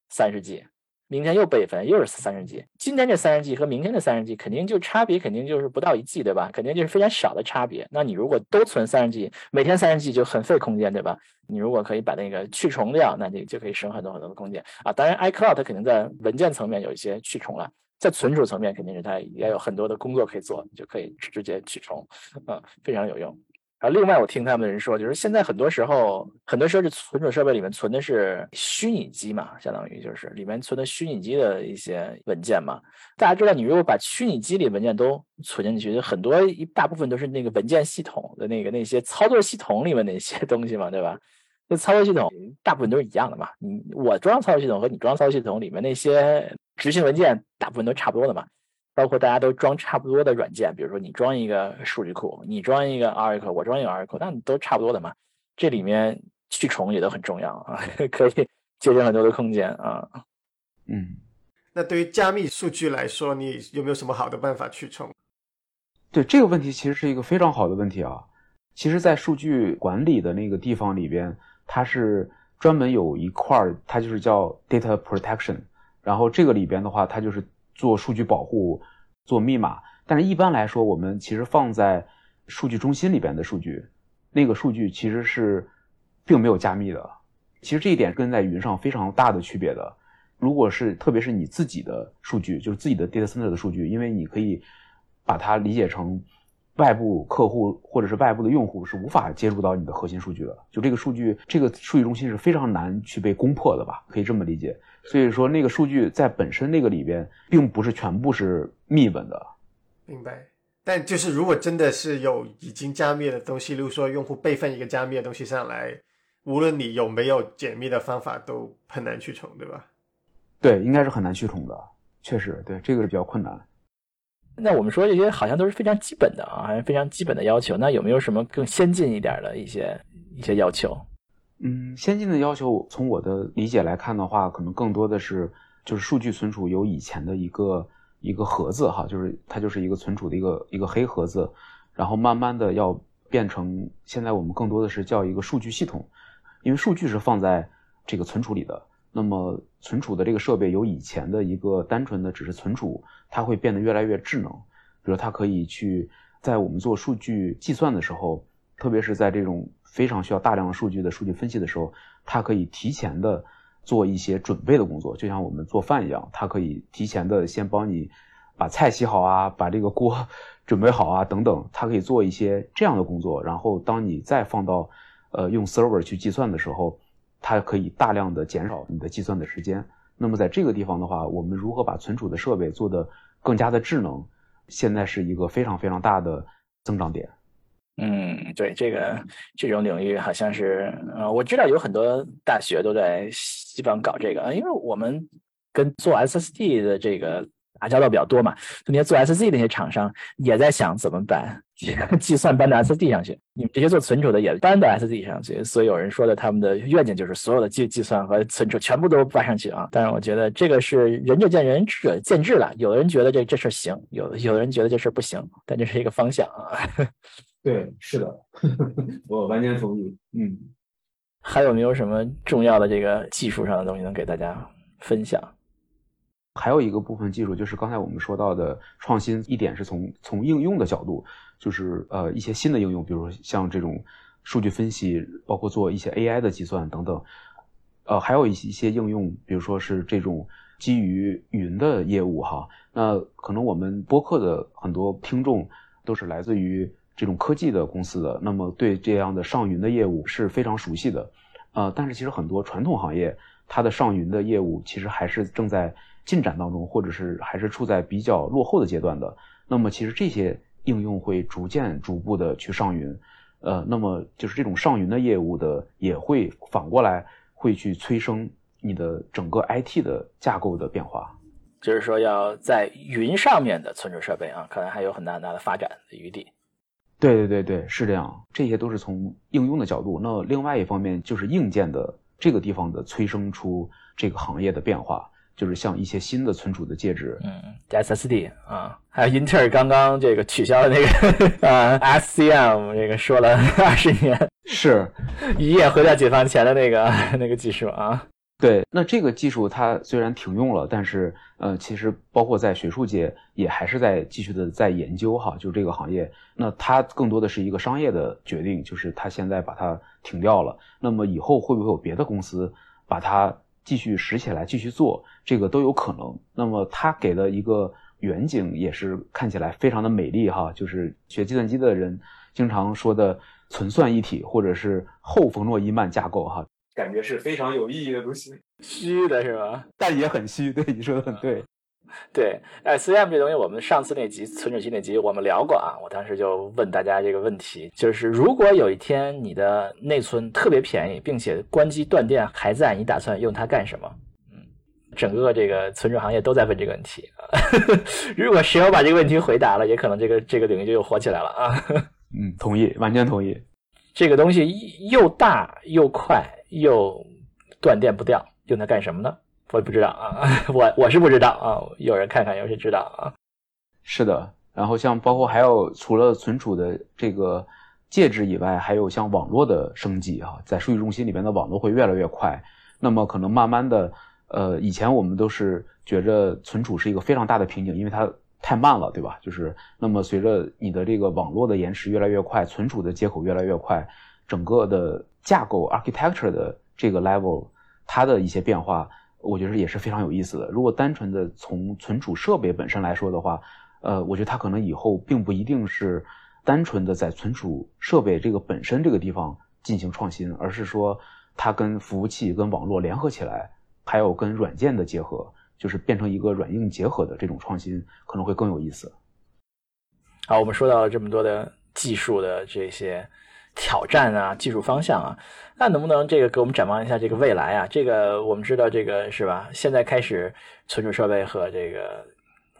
三十 G。明天又备份，又是三十 G。今天这三十 G 和明天的三十 G 肯定就差别，肯定就是不到一 G，对吧？肯定就是非常小的差别。那你如果都存三十 G，每天三十 G 就很费空间，对吧？你如果可以把那个去重掉，那你就可以省很多很多的空间啊。当然，iCloud 它肯定在文件层面有一些去重了，在存储层面肯定是它也有很多的工作可以做，就可以直接去重，嗯，非常有用。啊，另外我听他们人说，就是现在很多时候，很多时候是存储设备里面存的是虚拟机嘛，相当于就是里面存的虚拟机的一些文件嘛。大家知道，你如果把虚拟机里文件都存进去，很多一大部分都是那个文件系统的那个那些操作系统里面那些 东西嘛，对吧？那操作系统大部分都是一样的嘛。你我装操作系统和你装操作系统里面那些执行文件，大部分都差不多的嘛。包括大家都装差不多的软件，比如说你装一个数据库，你装一个 Oracle，我装一个 Oracle，那都差不多的嘛。这里面去重也都很重要啊，可以节省很多的空间啊。嗯，那对于加密数据来说，你有没有什么好的办法去重？对这个问题其实是一个非常好的问题啊。其实，在数据管理的那个地方里边，它是专门有一块儿，它就是叫 data protection。然后这个里边的话，它就是。做数据保护，做密码，但是一般来说，我们其实放在数据中心里边的数据，那个数据其实是并没有加密的。其实这一点跟在云上非常大的区别的。如果是特别是你自己的数据，就是自己的 data center 的数据，因为你可以把它理解成外部客户或者是外部的用户是无法接触到你的核心数据的。就这个数据，这个数据中心是非常难去被攻破的吧？可以这么理解。所以说，那个数据在本身那个里边，并不是全部是密文的。明白。但就是如果真的是有已经加密的东西，例如说用户备份一个加密的东西上来，无论你有没有解密的方法，都很难去重，对吧？对，应该是很难去重的。确实，对这个是比较困难。那我们说这些好像都是非常基本的啊，好像非常基本的要求。那有没有什么更先进一点的一些一些要求？嗯，先进的要求，从我的理解来看的话，可能更多的是就是数据存储有以前的一个一个盒子哈，就是它就是一个存储的一个一个黑盒子，然后慢慢的要变成现在我们更多的是叫一个数据系统，因为数据是放在这个存储里的，那么存储的这个设备由以前的一个单纯的只是存储，它会变得越来越智能，比如它可以去在我们做数据计算的时候，特别是在这种。非常需要大量数据的数据分析的时候，它可以提前的做一些准备的工作，就像我们做饭一样，它可以提前的先帮你把菜洗好啊，把这个锅 准备好啊，等等，它可以做一些这样的工作。然后当你再放到呃用 server 去计算的时候，它可以大量的减少你的计算的时间。那么在这个地方的话，我们如何把存储的设备做得更加的智能，现在是一个非常非常大的增长点。嗯，对这个这种领域，好像是呃，我知道有很多大学都在西方搞这个，因为我们跟做 SSD 的这个打交道比较多嘛，就那些做 SSD 那些厂商也在想怎么把 计算搬到 SSD 上去，你们这些做存储的也搬到 SSD 上去，所以有人说的他们的愿景就是所有的计计算和存储全部都搬上去啊。但是我觉得这个是仁者见仁，智者见智了，有的人觉得这这事行，有有的人觉得这事不行，但这是一个方向啊。对，是的，我完全同意。嗯，还有没有什么重要的这个技术上的东西能给大家分享？还有一个部分技术就是刚才我们说到的创新，一点是从从应用的角度，就是呃一些新的应用，比如像这种数据分析，包括做一些 AI 的计算等等。呃，还有一些一些应用，比如说是这种基于云的业务哈。那可能我们播客的很多听众都是来自于。这种科技的公司的，那么对这样的上云的业务是非常熟悉的，呃，但是其实很多传统行业，它的上云的业务其实还是正在进展当中，或者是还是处在比较落后的阶段的。那么其实这些应用会逐渐逐步的去上云，呃，那么就是这种上云的业务的也会反过来会去催生你的整个 IT 的架构的变化，就是说要在云上面的存储设备啊，可能还有很大很大的发展的余地。对对对对，是这样，这些都是从应用的角度。那另外一方面就是硬件的这个地方的催生出这个行业的变化，就是像一些新的存储的介质，嗯，SSD 啊，还有英特尔刚刚这个取消了那个 啊 SCM，这个说了二十年，是 一夜回到解放前的那个那个技术啊。对，那这个技术它虽然停用了，但是呃，其实包括在学术界也还是在继续的在研究哈，就这个行业，那它更多的是一个商业的决定，就是它现在把它停掉了。那么以后会不会有别的公司把它继续拾起来继续做，这个都有可能。那么它给的一个远景也是看起来非常的美丽哈，就是学计算机的人经常说的存算一体或者是后冯诺依曼架构哈，感觉是非常有意义的东西。虚的是吧？但也很虚。对，你说的很对。对，哎，CM 这东西，我们上次那集存储器那集我们聊过啊。我当时就问大家这个问题，就是如果有一天你的内存特别便宜，并且关机断电还在，你打算用它干什么？嗯，整个这个存储行业都在问这个问题啊。如果谁要把这个问题回答了，也可能这个这个领域就又火起来了啊。嗯，同意，完全同意。这个东西又大又快又断电不掉，用它干什么呢？我也不知道啊，我我是不知道啊，有人看看，有谁知道啊？是的，然后像包括还有除了存储的这个介质以外，还有像网络的升级啊，在数据中心里边的网络会越来越快。那么可能慢慢的，呃，以前我们都是觉着存储是一个非常大的瓶颈，因为它太慢了，对吧？就是那么随着你的这个网络的延迟越来越快，存储的接口越来越快，整个的架构 architecture 的这个 level 它的一些变化。我觉得也是非常有意思的。如果单纯的从存储设备本身来说的话，呃，我觉得它可能以后并不一定是单纯的在存储设备这个本身这个地方进行创新，而是说它跟服务器、跟网络联合起来，还有跟软件的结合，就是变成一个软硬结合的这种创新，可能会更有意思。好，我们说到了这么多的技术的这些。挑战啊，技术方向啊，那能不能这个给我们展望一下这个未来啊？这个我们知道这个是吧？现在开始存储设备和这个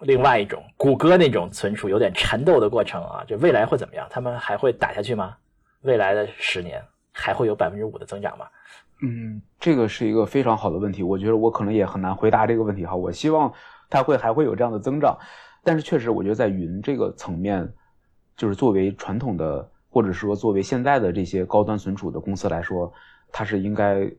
另外一种谷歌那种存储有点缠斗的过程啊，就未来会怎么样？他们还会打下去吗？未来的十年还会有百分之五的增长吗？嗯，这个是一个非常好的问题，我觉得我可能也很难回答这个问题哈。我希望它会还会有这样的增长，但是确实我觉得在云这个层面，就是作为传统的。或者说，作为现在的这些高端存储的公司来说，它是应该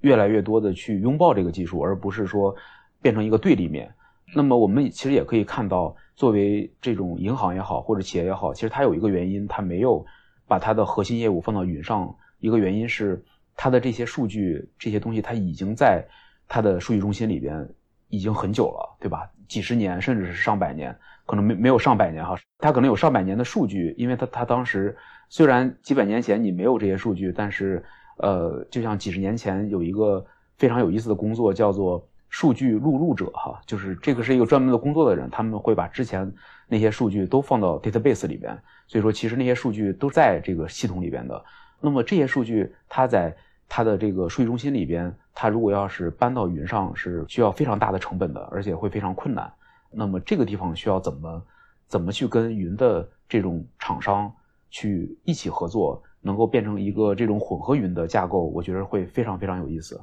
越来越多的去拥抱这个技术，而不是说变成一个对立面。那么，我们其实也可以看到，作为这种银行也好，或者企业也好，其实它有一个原因，它没有把它的核心业务放到云上。一个原因是它的这些数据、这些东西，它已经在它的数据中心里边已经很久了，对吧？几十年，甚至是上百年，可能没没有上百年哈，它可能有上百年的数据，因为它它当时。虽然几百年前你没有这些数据，但是，呃，就像几十年前有一个非常有意思的工作，叫做数据录入者，哈，就是这个是一个专门的工作的人，他们会把之前那些数据都放到 database 里边，所以说其实那些数据都在这个系统里边的。那么这些数据它在它的这个数据中心里边，它如果要是搬到云上，是需要非常大的成本的，而且会非常困难。那么这个地方需要怎么怎么去跟云的这种厂商？去一起合作，能够变成一个这种混合云的架构，我觉得会非常非常有意思。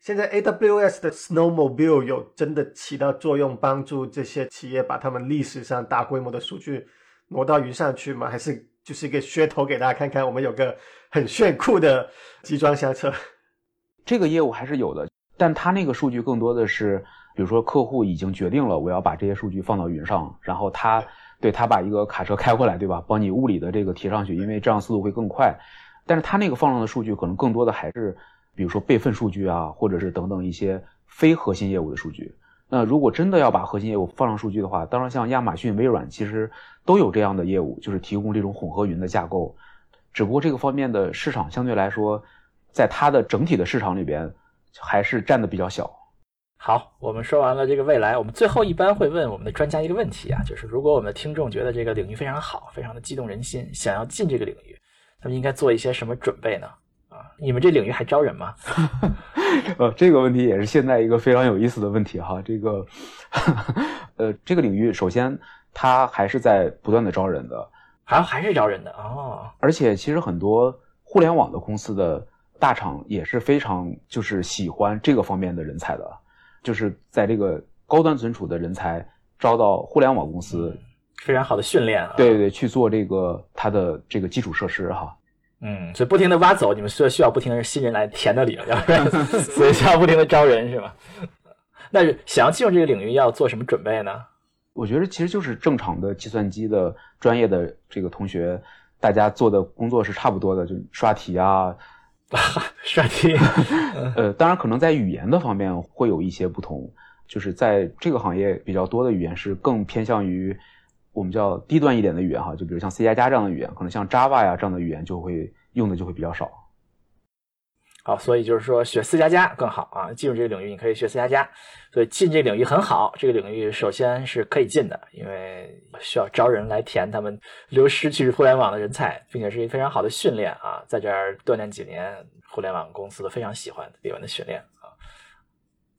现在 AWS 的 Snowmobile 有真的起到作用，帮助这些企业把他们历史上大规模的数据挪到云上去吗？还是就是一个噱头给大家看看，我们有个很炫酷的集装箱车？这个业务还是有的，但它那个数据更多的是，比如说客户已经决定了我要把这些数据放到云上，然后他。对他把一个卡车开过来，对吧？帮你物理的这个提上去，因为这样速度会更快。但是他那个放上的数据，可能更多的还是，比如说备份数据啊，或者是等等一些非核心业务的数据。那如果真的要把核心业务放上数据的话，当然像亚马逊、微软其实都有这样的业务，就是提供这种混合云的架构。只不过这个方面的市场相对来说，在它的整体的市场里边，还是占的比较小。好，我们说完了这个未来，我们最后一般会问我们的专家一个问题啊，就是如果我们的听众觉得这个领域非常好，非常的激动人心，想要进这个领域，他们应该做一些什么准备呢？啊，你们这领域还招人吗？呃，这个问题也是现在一个非常有意思的问题哈。这个，呃，这个领域首先它还是在不断的招人的，还还是招人的哦。而且其实很多互联网的公司的大厂也是非常就是喜欢这个方面的人才的。就是在这个高端存储的人才招到互联网公司，非常好的训练啊！对对对，去做这个它的这个基础设施哈。嗯，所以不停的挖走，你们需要需要不停的新人来填那里了，要不然 所以需要不停的招人是吧？那想要进入这个领域要做什么准备呢？我觉得其实就是正常的计算机的专业的这个同学，大家做的工作是差不多的，就刷题啊。帅气，呃，当然可能在语言的方面会有一些不同，就是在这个行业比较多的语言是更偏向于我们叫低端一点的语言哈，就比如像 C 加加这样的语言，可能像 Java 呀这样的语言就会用的就会比较少。好，所以就是说学 C 加加更好啊。进入这个领域，你可以学 C 加加。所以进这个领域很好，这个领域首先是可以进的，因为需要招人来填他们流失去互联网的人才，并且是一个非常好的训练啊，在这儿锻炼几年，互联网公司都非常喜欢李文的训练啊。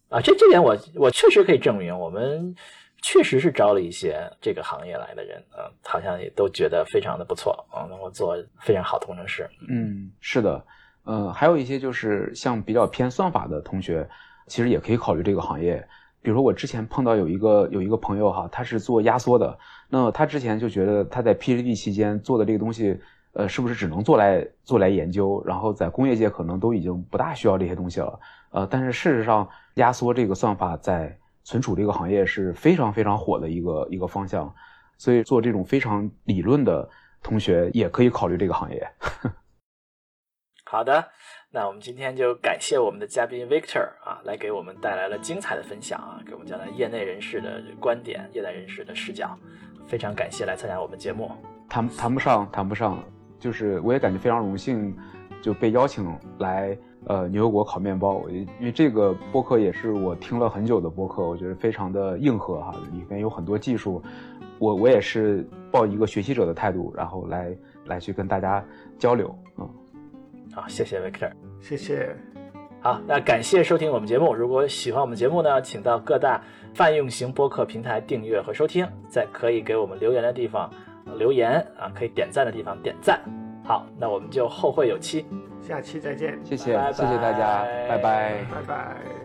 啊，这这点我我确实可以证明，我们确实是招了一些这个行业来的人啊，好像也都觉得非常的不错啊，能够做非常好的工程师。嗯，是的。呃，还有一些就是像比较偏算法的同学，其实也可以考虑这个行业。比如说我之前碰到有一个有一个朋友哈，他是做压缩的，那他之前就觉得他在 PhD 期间做的这个东西，呃，是不是只能做来做来研究？然后在工业界可能都已经不大需要这些东西了。呃，但是事实上，压缩这个算法在存储这个行业是非常非常火的一个一个方向，所以做这种非常理论的同学也可以考虑这个行业。好的，那我们今天就感谢我们的嘉宾 Victor 啊，来给我们带来了精彩的分享啊，给我们讲了业内人士的观点、业内人士的视角，非常感谢来参加我们节目。谈谈不上，谈不上，就是我也感觉非常荣幸，就被邀请来呃牛油果烤面包，因为这个播客也是我听了很久的播客，我觉得非常的硬核哈，里面有很多技术，我我也是抱一个学习者的态度，然后来来去跟大家交流啊。好，谢谢 Victor，谢谢。好，那感谢收听我们节目。如果喜欢我们节目呢，请到各大泛用型播客平台订阅和收听，在可以给我们留言的地方留言啊，可以点赞的地方点赞。好，那我们就后会有期，下期再见。谢谢，谢谢大家，拜拜，拜拜。